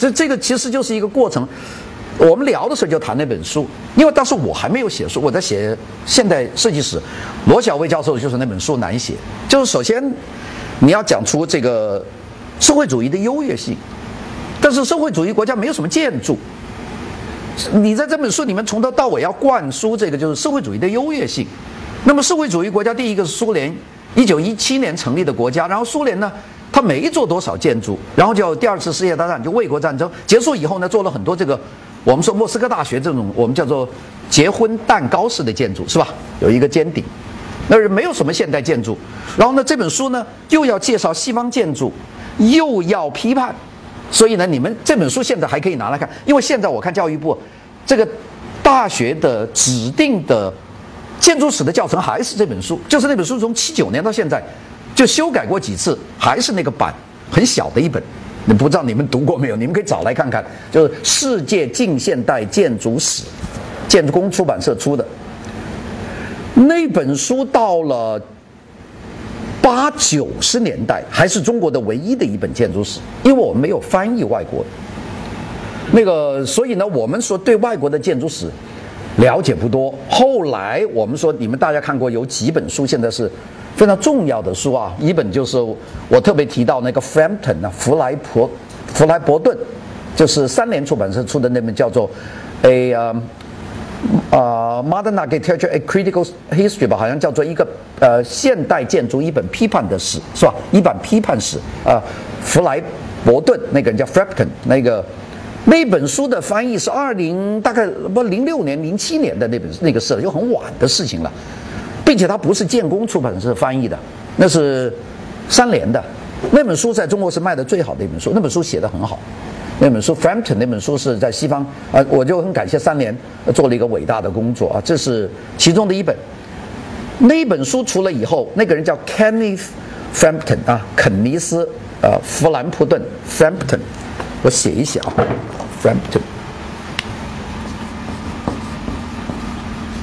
这这个其实就是一个过程。我们聊的时候就谈那本书，因为当时我还没有写书，我在写现代设计史。罗小薇教授就是那本书难写，就是首先你要讲出这个社会主义的优越性，但是社会主义国家没有什么建筑。你在这本书里面从头到尾要灌输这个就是社会主义的优越性。那么社会主义国家第一个是苏联，一九一七年成立的国家，然后苏联呢，他没做多少建筑，然后就第二次世界大战就卫国战争结束以后呢，做了很多这个。我们说莫斯科大学这种我们叫做结婚蛋糕式的建筑是吧？有一个尖顶，那是没有什么现代建筑。然后呢，这本书呢又要介绍西方建筑，又要批判，所以呢，你们这本书现在还可以拿来看，因为现在我看教育部这个大学的指定的建筑史的教程还是这本书，就是那本书从七九年到现在就修改过几次，还是那个版，很小的一本。你不知道你们读过没有？你们可以找来看看，就是《世界近现代建筑史》，建筑工出版社出的那本书，到了八九十年代还是中国的唯一的一本建筑史，因为我们没有翻译外国的那个，所以呢，我们说对外国的建筑史了解不多。后来我们说，你们大家看过有几本书，现在是。非常重要的书啊，一本就是我特别提到那个 Frampton 啊，弗莱伯弗莱伯顿，就是三联出版社出的那本叫做《A 啊 Modern Architecture A Critical History》吧，好像叫做一个呃现代建筑一本批判的史，是吧？一本批判史啊，弗莱伯顿那个人叫 Frampton，那个那本书的翻译是二零大概不零六年零七年的那本那个事了，就很晚的事情了。并且它不是建工出版社翻译的，那是三联的。那本书在中国是卖的最好的一本书，那本书写的很好。那本书 Frampton 那本书是在西方啊，我就很感谢三联做了一个伟大的工作啊，这是其中的一本。那本书出了以后，那个人叫 Kenneth Frampton 啊，肯尼斯呃弗兰普顿 Frampton，我写一写啊，Frampton。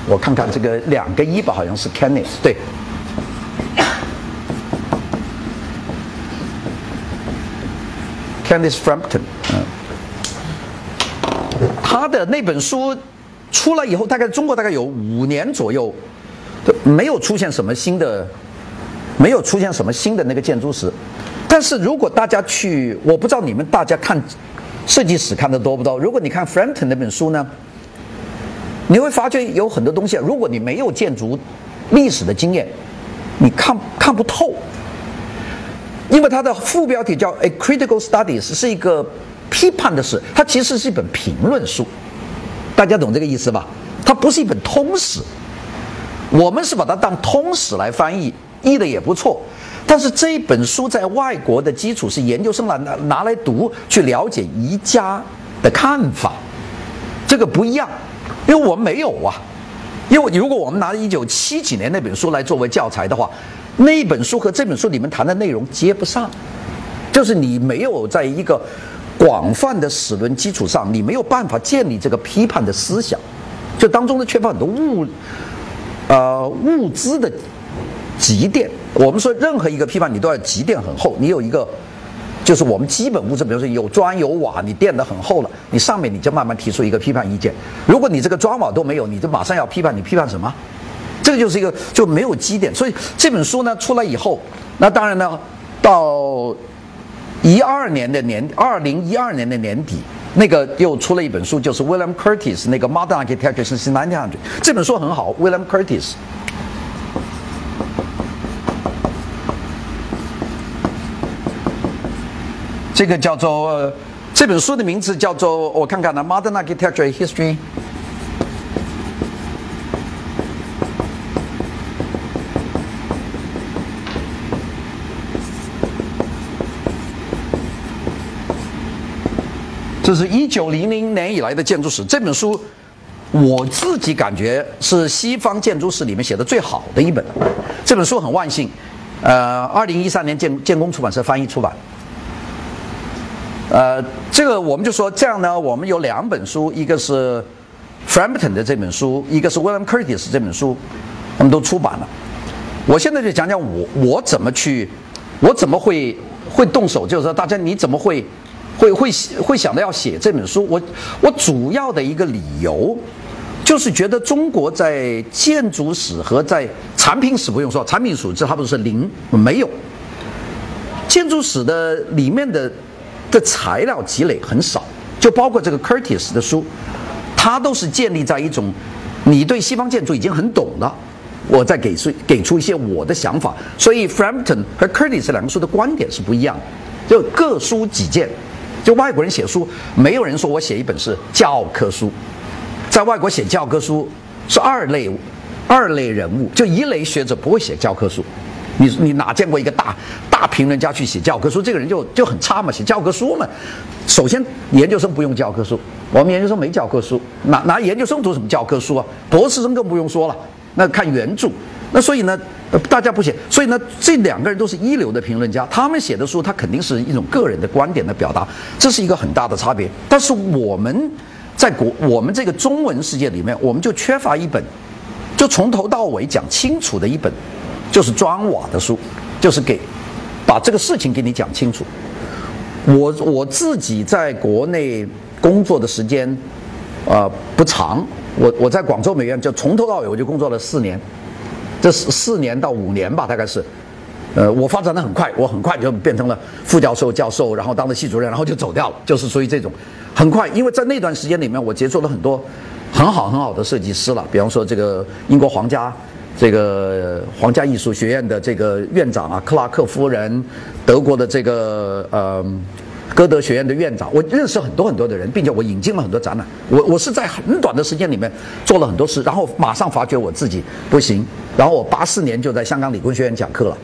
我看看这个两个一吧，好像是 Kenneth 对，Kenneth Frampton，嗯，他的那本书出来以后，大概中国大概有五年左右，没有出现什么新的，没有出现什么新的那个建筑史。但是如果大家去，我不知道你们大家看设计史看的多不多？如果你看 Frampton 那本书呢？你会发觉有很多东西，如果你没有建筑历史的经验，你看看不透。因为它的副标题叫《A Critical Studies》，是一个批判的史，它其实是一本评论书。大家懂这个意思吧？它不是一本通史。我们是把它当通史来翻译，译的也不错。但是这本书在外国的基础是研究生拿拿拿来读，去了解宜家的看法，这个不一样。因为我们没有啊，因为如果我们拿一九七几年那本书来作为教材的话，那一本书和这本书里面谈的内容接不上，就是你没有在一个广泛的史论基础上，你没有办法建立这个批判的思想，就当中呢缺乏很多物，呃物资的积淀。我们说任何一个批判，你都要积淀很厚，你有一个。就是我们基本物质，比如说有砖有瓦，你垫得很厚了，你上面你就慢慢提出一个批判意见。如果你这个砖瓦都没有，你就马上要批判，你批判什么？这个就是一个就没有基点。所以这本书呢出来以后，那当然呢，到一二年的年，二零一二年的年底，那个又出了一本书，就是 William Curtis 那个 Modern Architecture since 1900。这本书很好，William Curtis。这个叫做这本书的名字叫做我看看呢，《Modern Architecture History》。这是一九零零年以来的建筑史。这本书我自己感觉是西方建筑史里面写的最好的一本。这本书很万幸，呃，二零一三年建建工出版社翻译出版。呃，这个我们就说这样呢，我们有两本书，一个是 Frampton 的这本书，一个是 William Curtis 这本书，我们都出版了。我现在就讲讲我我怎么去，我怎么会会动手，就是说大家你怎么会会会会想到要写这本书？我我主要的一个理由，就是觉得中国在建筑史和在产品史不用说，产品史这差不多是零没有。建筑史的里面的的材料积累很少，就包括这个 Curtis 的书，它都是建立在一种你对西方建筑已经很懂了，我再给出给出一些我的想法。所以 Frampton 和 Curtis 两个书的观点是不一样的，就各抒己见。就外国人写书，没有人说我写一本是教科书，在外国写教科书是二类二类人物，就一类学者不会写教科书。你你哪见过一个大大评论家去写教科书？这个人就就很差嘛，写教科书嘛。首先，研究生不用教科书，我们研究生没教科书，拿拿研究生读什么教科书啊？博士生更不用说了，那看原著。那所以呢，大家不写。所以呢，这两个人都是一流的评论家，他们写的书，他肯定是一种个人的观点的表达，这是一个很大的差别。但是我们在国我们这个中文世界里面，我们就缺乏一本，就从头到尾讲清楚的一本。就是砖瓦的书，就是给把这个事情给你讲清楚。我我自己在国内工作的时间，呃不长，我我在广州美院就从头到尾我就工作了四年，这四四年到五年吧，大概是，呃我发展的很快，我很快就变成了副教授、教授，然后当了系主任，然后就走掉了，就是属于这种很快，因为在那段时间里面，我接触了很多很好很好的设计师了，比方说这个英国皇家。这个皇家艺术学院的这个院长啊，克拉克夫人，德国的这个呃，歌德学院的院长，我认识很多很多的人，并且我引进了很多展览。我我是在很短的时间里面做了很多事，然后马上发觉我自己不行，然后我八四年就在香港理工学院讲课了。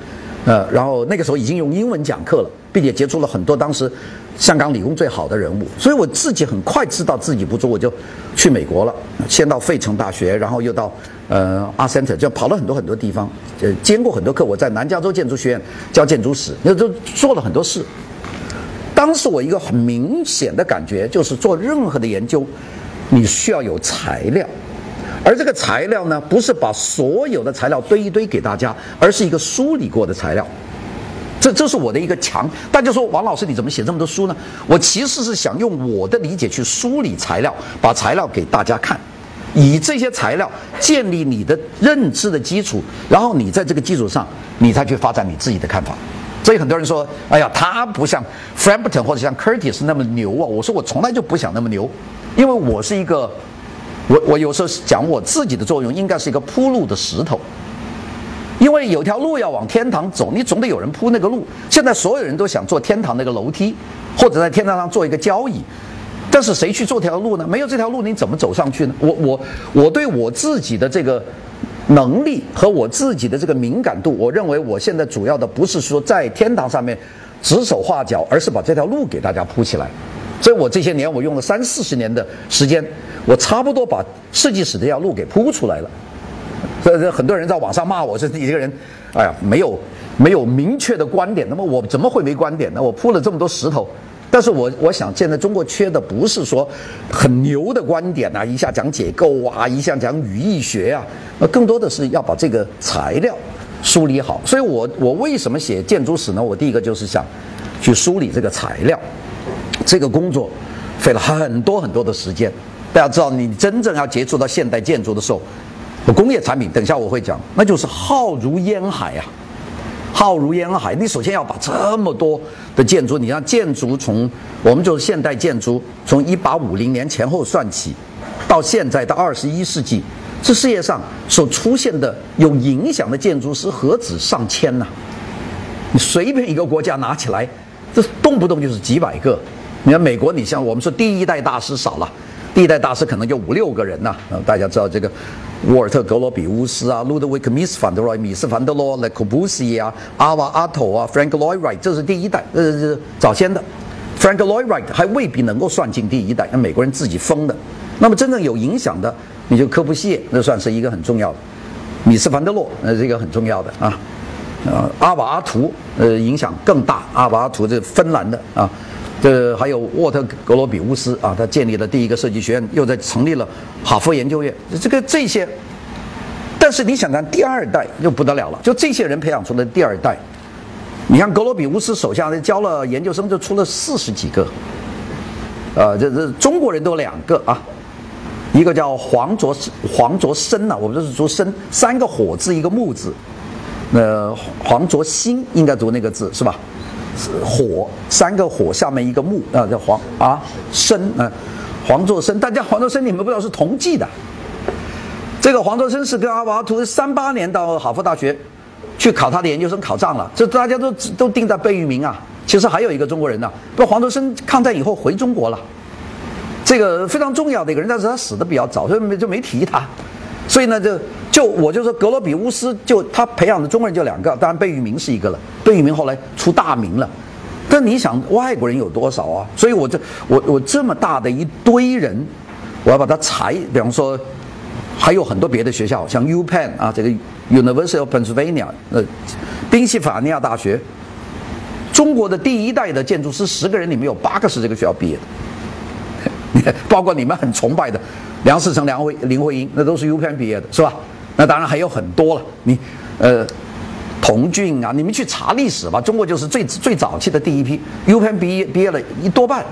呃，然后那个时候已经用英文讲课了，并且接触了很多当时香港理工最好的人物，所以我自己很快知道自己不足，我就去美国了，先到费城大学，然后又到呃阿森特，就跑了很多很多地方，呃，兼过很多课。我在南加州建筑学院教建筑史，那都做了很多事。当时我一个很明显的感觉就是，做任何的研究，你需要有材料。而这个材料呢，不是把所有的材料堆一堆给大家，而是一个梳理过的材料。这这是我的一个强。大家说王老师你怎么写这么多书呢？我其实是想用我的理解去梳理材料，把材料给大家看，以这些材料建立你的认知的基础，然后你在这个基础上，你再去发展你自己的看法。所以很多人说，哎呀，他不像 Frampton 或者像 Curtis 那么牛啊。我说我从来就不想那么牛，因为我是一个。我我有时候讲我自己的作用应该是一个铺路的石头，因为有条路要往天堂走，你总得有人铺那个路。现在所有人都想做天堂那个楼梯，或者在天堂上做一个交椅，但是谁去做条路呢？没有这条路，你怎么走上去呢？我我我对我自己的这个能力和我自己的这个敏感度，我认为我现在主要的不是说在天堂上面指手画脚，而是把这条路给大家铺起来。所以我这些年我用了三四十年的时间。我差不多把设计史这条路给铺出来了，所以很多人在网上骂我说你这个人，哎呀，没有没有明确的观点。那么我怎么会没观点呢？我铺了这么多石头，但是我我想现在中国缺的不是说很牛的观点啊，一下讲解构啊，一下讲语义学啊，那更多的是要把这个材料梳理好。所以我我为什么写建筑史呢？我第一个就是想去梳理这个材料，这个工作费了很多很多的时间。大家知道，你真正要接触到现代建筑的时候，工业产品，等一下我会讲，那就是浩如烟海啊，浩如烟海。你首先要把这么多的建筑，你让建筑从我们就是现代建筑，从一八五零年前后算起，到现在到二十一世纪，这世界上所出现的有影响的建筑师何止上千呐？你随便一个国家拿起来，这动不动就是几百个。你看美国，你像我们说第一代大师少了。第一代大师可能就五六个人呐，啊，大家知道这个沃尔特·格罗比乌斯啊，路德维克·米斯凡德罗、米斯凡德罗、勒库布西啊，阿瓦阿托啊，Frank Lloyd Wright，这是第一代，呃，是早先的。Frank Lloyd Wright 还未必能够算进第一代，那美国人自己封的。那么真正有影响的，你就科布西耶，那算是一个很重要的。米斯凡德洛，那是一个很重要的啊，啊，阿瓦阿图，呃，影响更大。阿瓦阿图这芬兰的啊。这还有沃特格罗比乌斯啊，他建立了第一个设计学院，又在成立了哈佛研究院。这个这些，但是你想看第二代就不得了了，就这些人培养出的第二代。你看格罗比乌斯手下教了研究生就出了四十几个，呃，这这中国人都两个啊，一个叫黄卓黄卓生呐，我们这是读生，三个火字一个木字，呃，黄卓兴应该读那个字是吧？火三个火下面一个木啊，叫黄啊生啊，黄卓生，大家黄卓生你们不知道是同济的，这个黄卓生是跟阿瓦图三八年到哈佛大学去考他的研究生考上了，这大家都都定在贝聿铭啊。其实还有一个中国人呢，不，黄德生抗战以后回中国了，这个非常重要的一个人，但是他死的比较早，所以没就没提他。所以呢，就就我就说格罗比乌斯，就他培养的中国人就两个，当然贝聿铭是一个了。贝聿铭后来出大名了，但你想外国人有多少啊？所以我这我我这么大的一堆人，我要把它裁。比方说，还有很多别的学校，像 U Penn 啊，这个 University of Pennsylvania，呃，宾夕法尼亚大学。中国的第一代的建筑师，十个人里面有八个是这个学校毕业的，包括你们很崇拜的梁思成、梁慧、林徽因，那都是 U.P.N 毕业的，是吧？那当然还有很多了，你呃，童俊啊，你们去查历史吧，中国就是最最早期的第一批 U.P.N 毕业毕业了一多半。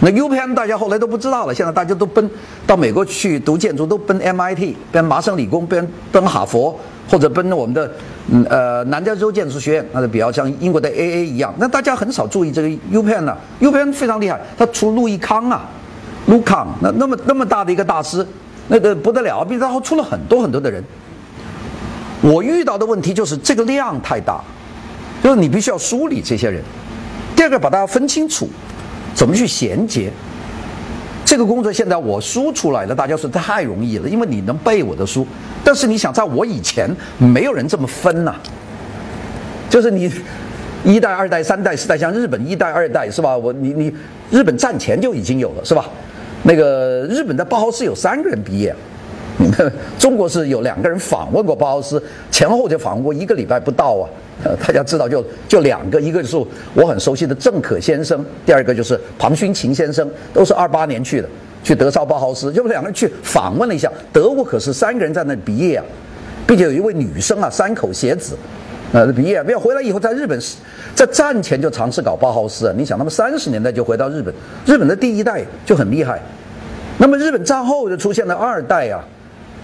那 U.P.N 大家后来都不知道了，现在大家都奔到美国去读建筑，都奔 MIT、奔麻省理工、奔奔哈佛。或者奔我们的，嗯呃，南加州建筑学院，那就比较像英国的 AA 一样。那大家很少注意这个 U.P.N 呢？U.P.N 非常厉害，他出路易康啊，卢康，那那么那么大的一个大师，那个不得了，并然后出了很多很多的人。我遇到的问题就是这个量太大，就是你必须要梳理这些人。第二个，把大家分清楚，怎么去衔接。这个工作现在我输出来了，大家说太容易了，因为你能背我的书。但是你想，在我以前没有人这么分呐，就是你一代、二代、三代、四代，像日本一代、二代是吧？我你你日本战前就已经有了是吧？那个日本的包豪斯有三个人毕业，你们中国是有两个人访问过包豪斯，前后就访问过一个礼拜不到啊。呃，大家知道就 就两个，一个就是我很熟悉的郑可先生，第二个就是庞勋琴先生，都是二八年去的，去德绍包豪斯，就两个人去访问了一下。德国可是三个人在那毕业啊，并且有一位女生啊，三口鞋子，呃，毕业，没有回来以后在日本，在战前就尝试搞包豪斯啊。你想，他们三十年代就回到日本，日本的第一代就很厉害，那么日本战后就出现了二代啊。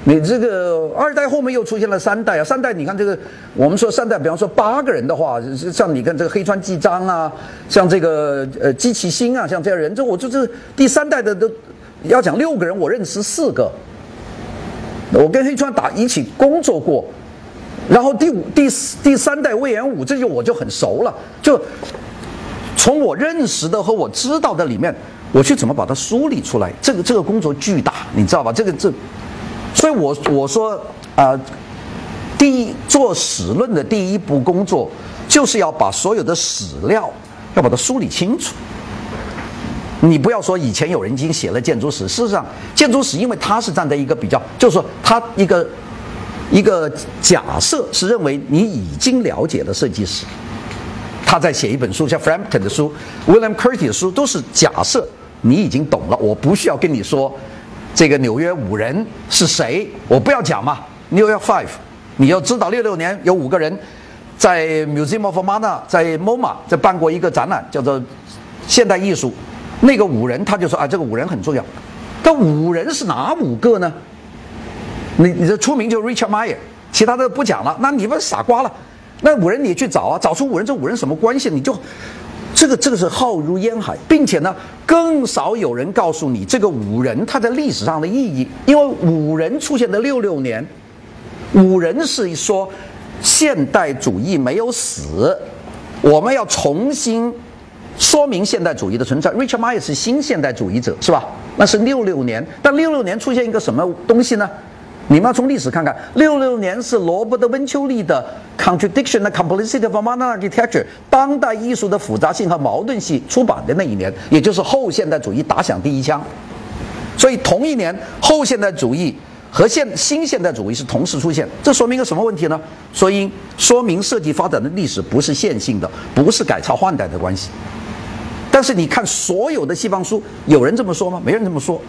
你这个二代后面又出现了三代啊，三代你看这个，我们说三代，比方说八个人的话，像你看这个黑川纪章啊，像这个呃基崎新啊，像这样人，这我就是第三代的都要讲六个人，我认识四个，我跟黑川打一起工作过，然后第五第四第三代魏延武，这就我就很熟了，就从我认识的和我知道的里面，我去怎么把它梳理出来，这个这个工作巨大，你知道吧？这个这。所以，我我说，啊，第一做史论的第一步工作，就是要把所有的史料要把它梳理清楚。你不要说以前有人已经写了建筑史，事实上，建筑史因为它是站在一个比较，就是说，它一个一个假设是认为你已经了解了设计史，他在写一本书，像 Frampton 的书、William Curtis 的书，都是假设你已经懂了，我不需要跟你说。这个纽约五人是谁？我不要讲嘛。New York Five，你要知道，六六年有五个人在 Museum of Modern 在 MoMA 在办过一个展览，叫做现代艺术。那个五人他就说啊，这个五人很重要。但五人是哪五个呢？你你这出名就 Richard Meyer，其他的不讲了。那你们傻瓜了。那五人你去找啊，找出五人这五人什么关系？你就。这个这个是浩如烟海，并且呢，更少有人告诉你这个五人他在历史上的意义。因为五人出现的六六年，五人是说现代主义没有死，我们要重新说明现代主义的存在。Richard Myers 是新现代主义者，是吧？那是六六年，但六六年出现一个什么东西呢？你们要从历史看看，六六年是罗伯特温丘利的《Contradiction and Complexity of Modern Architecture》当代艺术的复杂性和矛盾性出版的那一年，也就是后现代主义打响第一枪。所以同一年，后现代主义和现新现代主义是同时出现，这说明一个什么问题呢？所以说明设计发展的历史不是线性的，不是改朝换代的关系。但是你看所有的西方书，有人这么说吗？没人这么说。